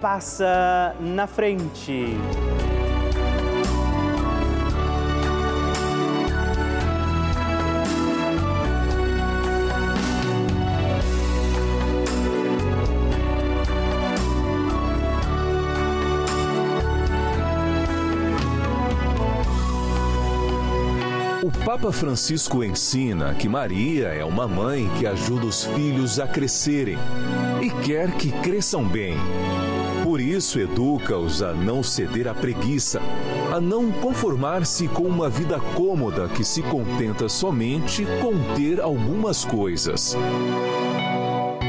passa na frente. O Papa Francisco ensina que Maria é uma mãe que ajuda os filhos a crescerem e quer que cresçam bem. Por isso, educa-os a não ceder à preguiça, a não conformar-se com uma vida cômoda que se contenta somente com ter algumas coisas.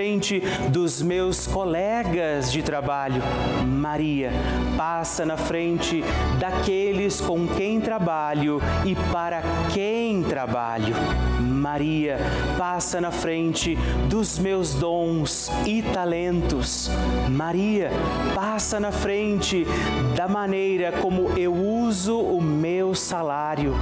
frente dos meus colegas de trabalho. Maria, passa na frente daqueles com quem trabalho e para quem trabalho. Maria, passa na frente dos meus dons e talentos. Maria, passa na frente da maneira como eu uso o meu salário.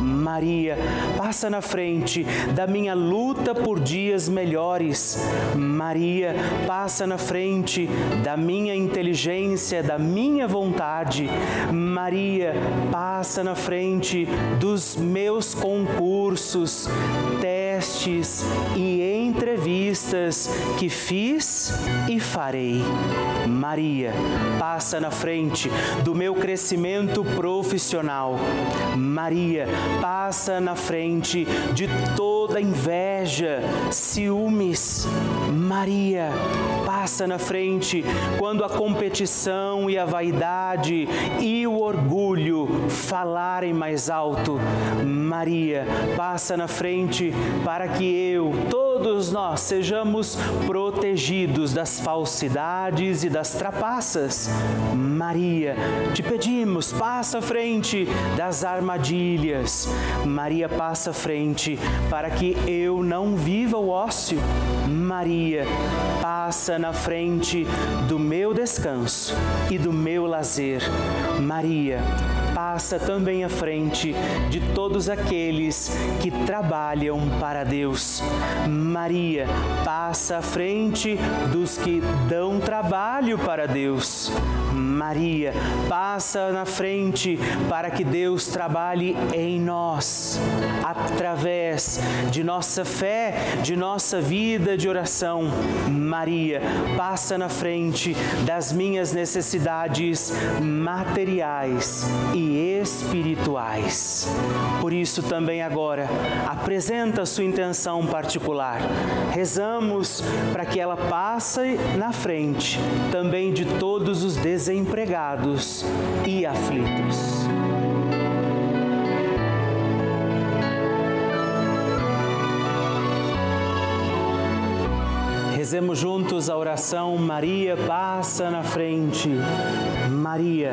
Maria, passa na frente da minha luta por dias melhores. Maria, passa na frente da minha inteligência, da minha vontade. Maria, passa na frente dos meus concursos, te testes e entrevistas que fiz e farei. Maria, passa na frente do meu crescimento profissional. Maria, passa na frente de toda inveja, ciúmes. Maria, passa na frente quando a competição e a vaidade e o orgulho falarem mais alto. Maria, passa na frente para que eu, todos nós, sejamos protegidos das falsidades e das trapaças. Maria, te pedimos, passa à frente das armadilhas. Maria, passa à frente para que eu não viva o ócio. Maria, passa na frente do meu descanso e do meu lazer. Maria, passa também à frente de todos aqueles que trabalham para Deus. Maria passa à frente dos que dão trabalho para Deus. Maria passa na frente para que Deus trabalhe em nós, através de nossa fé, de nossa vida de oração. Maria passa na frente das minhas necessidades materiais e espirituais. Por isso, também agora, apresenta sua intenção particular. Rezamos para que ela passe na frente também de todos os desempregados e aflitos. Rezemos juntos a oração Maria passa na frente. Maria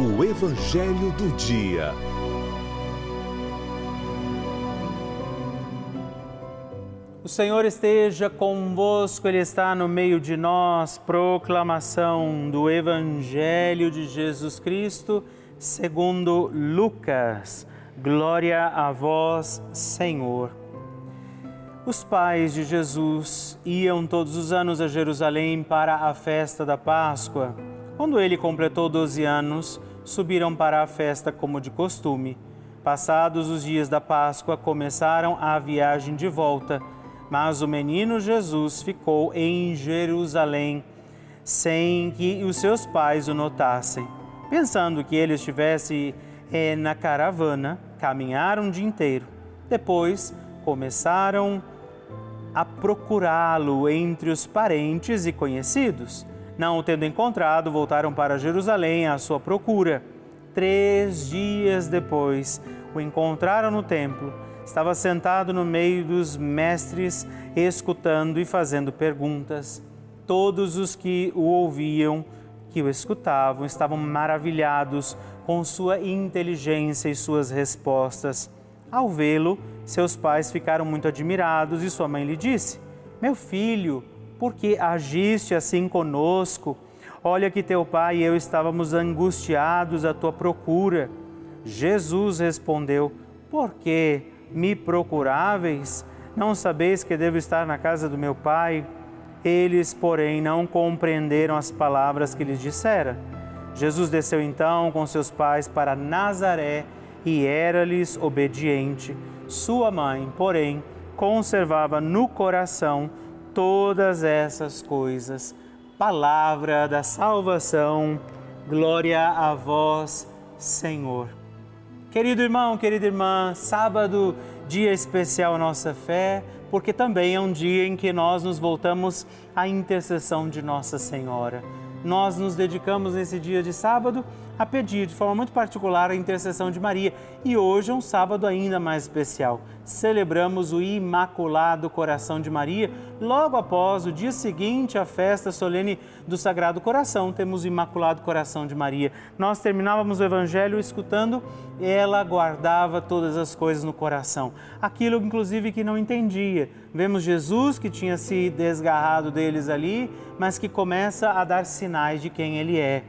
O Evangelho do Dia. O Senhor esteja convosco, Ele está no meio de nós. Proclamação do Evangelho de Jesus Cristo, segundo Lucas. Glória a vós, Senhor. Os pais de Jesus iam todos os anos a Jerusalém para a festa da Páscoa. Quando ele completou 12 anos, subiram para a festa como de costume. Passados os dias da Páscoa, começaram a viagem de volta, mas o menino Jesus ficou em Jerusalém, sem que os seus pais o notassem. Pensando que ele estivesse eh, na caravana, caminharam o dia inteiro. Depois começaram a procurá-lo entre os parentes e conhecidos. Não o tendo encontrado, voltaram para Jerusalém à sua procura. Três dias depois, o encontraram no templo. Estava sentado no meio dos mestres, escutando e fazendo perguntas. Todos os que o ouviam, que o escutavam, estavam maravilhados com sua inteligência e suas respostas. Ao vê-lo, seus pais ficaram muito admirados e sua mãe lhe disse: Meu filho, por que agiste assim conosco? Olha que teu pai e eu estávamos angustiados à tua procura. Jesus respondeu: Por que me procuráveis? Não sabeis que devo estar na casa do meu pai? Eles, porém, não compreenderam as palavras que lhes dissera. Jesus desceu então com seus pais para Nazaré e era-lhes obediente. Sua mãe, porém, conservava no coração todas essas coisas. Palavra da salvação, glória a vós, Senhor. Querido irmão, querida irmã, sábado, dia especial nossa fé, porque também é um dia em que nós nos voltamos à intercessão de Nossa Senhora. Nós nos dedicamos nesse dia de sábado a pedir de forma muito particular a intercessão de Maria. E hoje é um sábado ainda mais especial. Celebramos o Imaculado Coração de Maria. Logo após o dia seguinte, a festa solene do Sagrado Coração, temos o Imaculado Coração de Maria. Nós terminávamos o Evangelho escutando, ela guardava todas as coisas no coração. Aquilo, inclusive, que não entendia. Vemos Jesus que tinha se desgarrado deles ali, mas que começa a dar sinais de quem ele é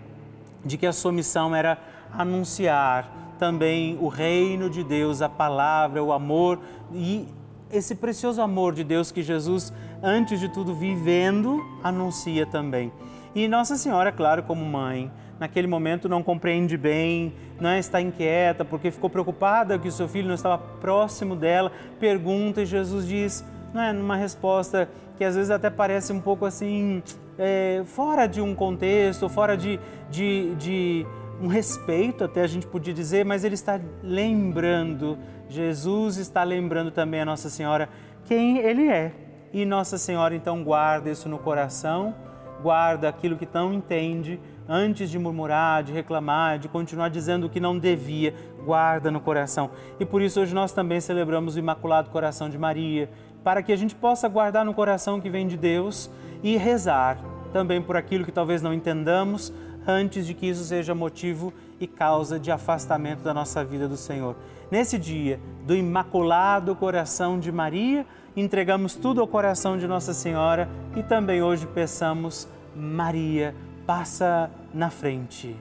de que a sua missão era anunciar também o reino de Deus, a palavra, o amor e esse precioso amor de Deus que Jesus, antes de tudo vivendo, anuncia também. E Nossa Senhora, claro, como mãe, naquele momento não compreende bem, não é? está inquieta porque ficou preocupada que o seu filho não estava próximo dela, pergunta e Jesus diz, não é, numa resposta que às vezes até parece um pouco assim é, fora de um contexto, fora de, de, de um respeito, até a gente podia dizer, mas ele está lembrando, Jesus está lembrando também a Nossa Senhora quem ele é. E Nossa Senhora então guarda isso no coração, guarda aquilo que não entende, antes de murmurar, de reclamar, de continuar dizendo o que não devia, guarda no coração. E por isso hoje nós também celebramos o Imaculado Coração de Maria, para que a gente possa guardar no coração que vem de Deus e rezar também por aquilo que talvez não entendamos, antes de que isso seja motivo e causa de afastamento da nossa vida do Senhor. Nesse dia do Imaculado Coração de Maria, entregamos tudo ao coração de Nossa Senhora e também hoje peçamos, Maria, passa na frente.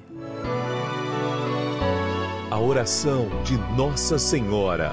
A oração de Nossa Senhora.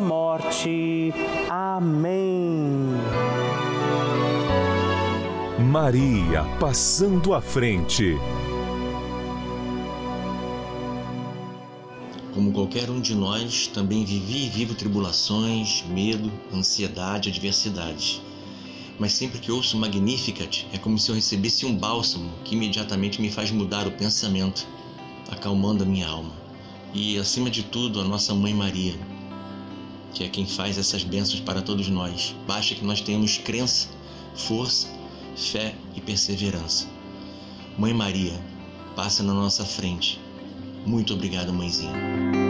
morte. Amém. Maria passando à frente. Como qualquer um de nós, também vivi e vivo tribulações, medo, ansiedade, adversidade. Mas sempre que ouço Magnificat, é como se eu recebesse um bálsamo que imediatamente me faz mudar o pensamento, acalmando a minha alma. E, acima de tudo, a nossa Mãe Maria, que é quem faz essas bênçãos para todos nós. Basta que nós tenhamos crença, força, fé e perseverança. Mãe Maria, passa na nossa frente. Muito obrigado, mãezinha.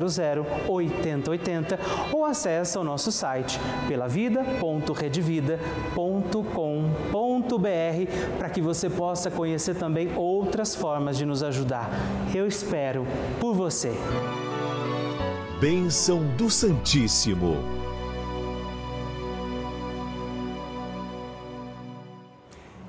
00 8080 ou acesse o nosso site pelavida.redvida.com.br para que você possa conhecer também outras formas de nos ajudar. Eu espero por você. Bênção do Santíssimo.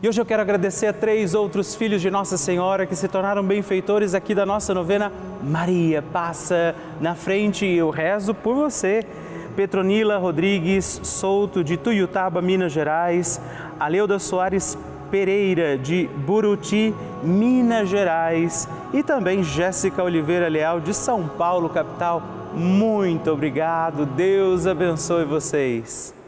E hoje eu quero agradecer a três outros filhos de Nossa Senhora que se tornaram benfeitores aqui da nossa novena. Maria, passa na frente e eu rezo por você. Petronila Rodrigues Souto, de Tuiutaba, Minas Gerais. Aleuda Soares Pereira, de Buruti, Minas Gerais. E também Jéssica Oliveira Leal, de São Paulo, capital. Muito obrigado. Deus abençoe vocês.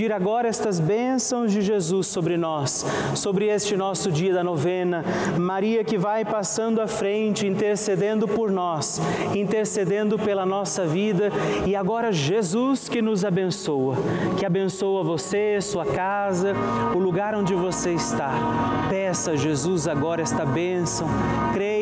pedir agora estas bênçãos de Jesus sobre nós, sobre este nosso dia da novena. Maria que vai passando à frente, intercedendo por nós, intercedendo pela nossa vida e agora Jesus que nos abençoa, que abençoa você, sua casa, o lugar onde você está. Peça a Jesus agora esta bênção, creia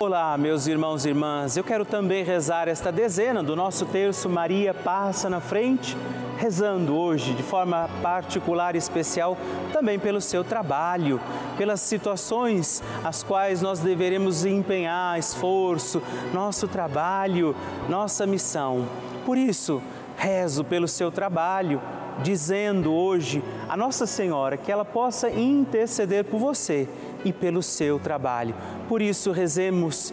Olá, meus irmãos e irmãs. Eu quero também rezar esta dezena do nosso terço Maria passa na frente, rezando hoje de forma particular e especial também pelo seu trabalho, pelas situações as quais nós deveremos empenhar esforço, nosso trabalho, nossa missão. Por isso, rezo pelo seu trabalho dizendo hoje a Nossa Senhora que ela possa interceder por você e pelo seu trabalho. Por isso, rezemos,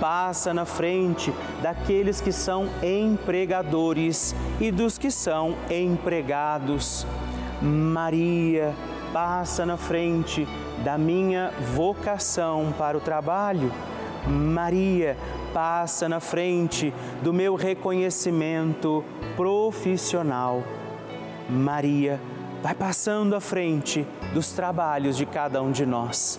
passa na frente daqueles que são empregadores e dos que são empregados. Maria passa na frente da minha vocação para o trabalho. Maria passa na frente do meu reconhecimento profissional. Maria vai passando à frente dos trabalhos de cada um de nós.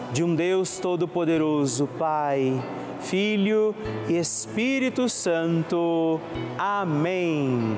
de um Deus Todo-Poderoso, Pai, Filho e Espírito Santo. Amém.